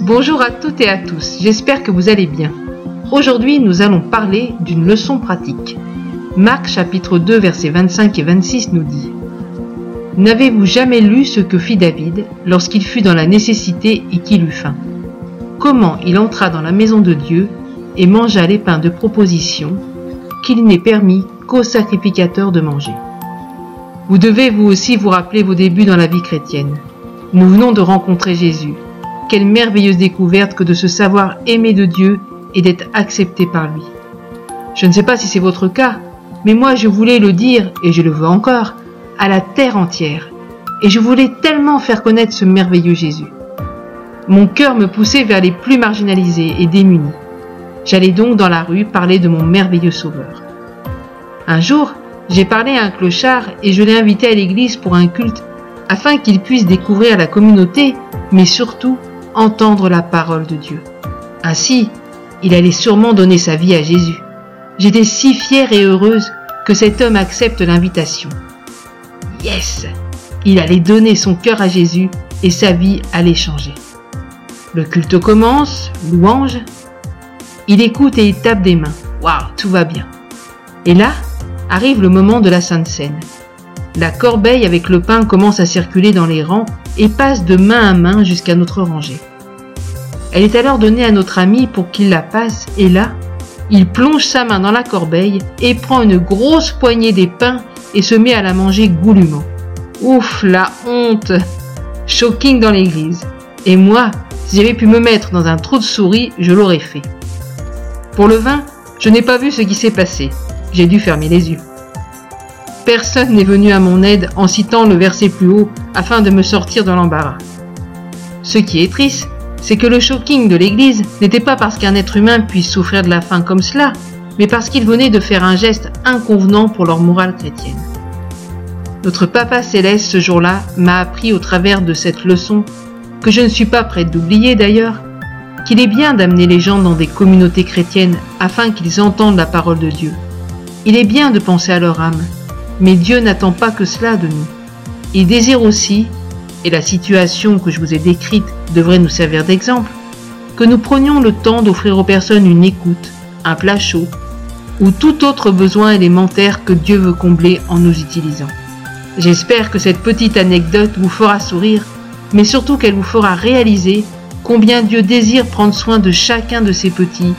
Bonjour à toutes et à tous, j'espère que vous allez bien. Aujourd'hui, nous allons parler d'une leçon pratique. Marc chapitre 2 versets 25 et 26 nous dit N'avez-vous jamais lu ce que fit David lorsqu'il fut dans la nécessité et qu'il eut faim? Comment il entra dans la maison de Dieu et mangea les pains de proposition qu'il n'est permis qu'aux sacrificateurs de manger? Vous devez vous aussi vous rappeler vos débuts dans la vie chrétienne. Nous venons de rencontrer Jésus. Quelle merveilleuse découverte que de se savoir aimé de Dieu et d'être accepté par lui. Je ne sais pas si c'est votre cas, mais moi je voulais le dire, et je le veux encore, à la terre entière. Et je voulais tellement faire connaître ce merveilleux Jésus. Mon cœur me poussait vers les plus marginalisés et démunis. J'allais donc dans la rue parler de mon merveilleux Sauveur. Un jour, j'ai parlé à un clochard et je l'ai invité à l'église pour un culte afin qu'il puisse découvrir la communauté, mais surtout entendre la parole de Dieu. Ainsi, il allait sûrement donner sa vie à Jésus. J'étais si fière et heureuse que cet homme accepte l'invitation. Yes Il allait donner son cœur à Jésus et sa vie allait changer. Le culte commence, louange. Il écoute et il tape des mains. Waouh, tout va bien. Et là, arrive le moment de la Sainte Seine. La corbeille avec le pain commence à circuler dans les rangs et passe de main à main jusqu'à notre rangée. Elle est alors donnée à notre ami pour qu'il la passe et là, il plonge sa main dans la corbeille et prend une grosse poignée des pains et se met à la manger goulûment. Ouf, la honte Shocking dans l'église. Et moi, si j'avais pu me mettre dans un trou de souris, je l'aurais fait. Pour le vin, je n'ai pas vu ce qui s'est passé j'ai dû fermer les yeux. Personne n'est venu à mon aide en citant le verset plus haut afin de me sortir de l'embarras. Ce qui est triste, c'est que le shocking de l'Église n'était pas parce qu'un être humain puisse souffrir de la faim comme cela, mais parce qu'il venait de faire un geste inconvenant pour leur morale chrétienne. Notre Papa céleste ce jour-là m'a appris au travers de cette leçon, que je ne suis pas prête d'oublier d'ailleurs, qu'il est bien d'amener les gens dans des communautés chrétiennes afin qu'ils entendent la parole de Dieu il est bien de penser à leur âme, mais Dieu n'attend pas que cela de nous. Il désire aussi, et la situation que je vous ai décrite devrait nous servir d'exemple, que nous prenions le temps d'offrir aux personnes une écoute, un plat chaud, ou tout autre besoin élémentaire que Dieu veut combler en nous utilisant. J'espère que cette petite anecdote vous fera sourire, mais surtout qu'elle vous fera réaliser combien Dieu désire prendre soin de chacun de ses petits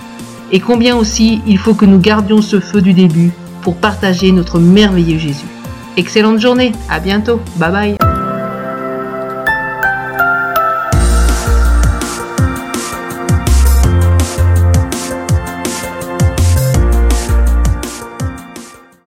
et combien aussi il faut que nous gardions ce feu du début pour partager notre merveilleux Jésus. Excellente journée, à bientôt, bye bye.